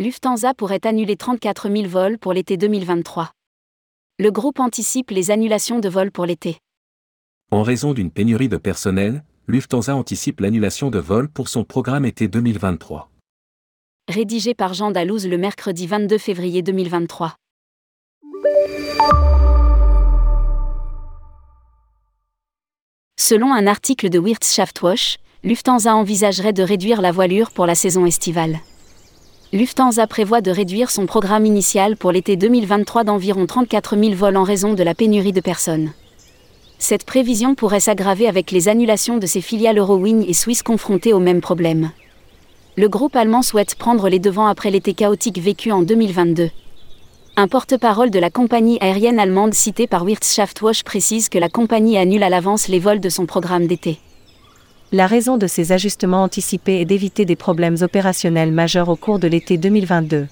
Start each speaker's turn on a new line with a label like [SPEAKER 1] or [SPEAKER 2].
[SPEAKER 1] Lufthansa pourrait annuler 34 000 vols pour l'été 2023. Le groupe anticipe les annulations de vols pour l'été.
[SPEAKER 2] En raison d'une pénurie de personnel, Lufthansa anticipe l'annulation de vols pour son programme été 2023.
[SPEAKER 1] Rédigé par Jean Dalouse le mercredi 22 février 2023. Selon un article de Wirtschaftswoche, Lufthansa envisagerait de réduire la voilure pour la saison estivale. Lufthansa prévoit de réduire son programme initial pour l'été 2023 d'environ 34 000 vols en raison de la pénurie de personnes. Cette prévision pourrait s'aggraver avec les annulations de ses filiales Eurowing et Swiss confrontées au même problème. Le groupe allemand souhaite prendre les devants après l'été chaotique vécu en 2022. Un porte-parole de la compagnie aérienne allemande cité par Wirtschaftswoche précise que la compagnie annule à l'avance les vols de son programme d'été.
[SPEAKER 3] La raison de ces ajustements anticipés est d'éviter des problèmes opérationnels majeurs au cours de l'été 2022.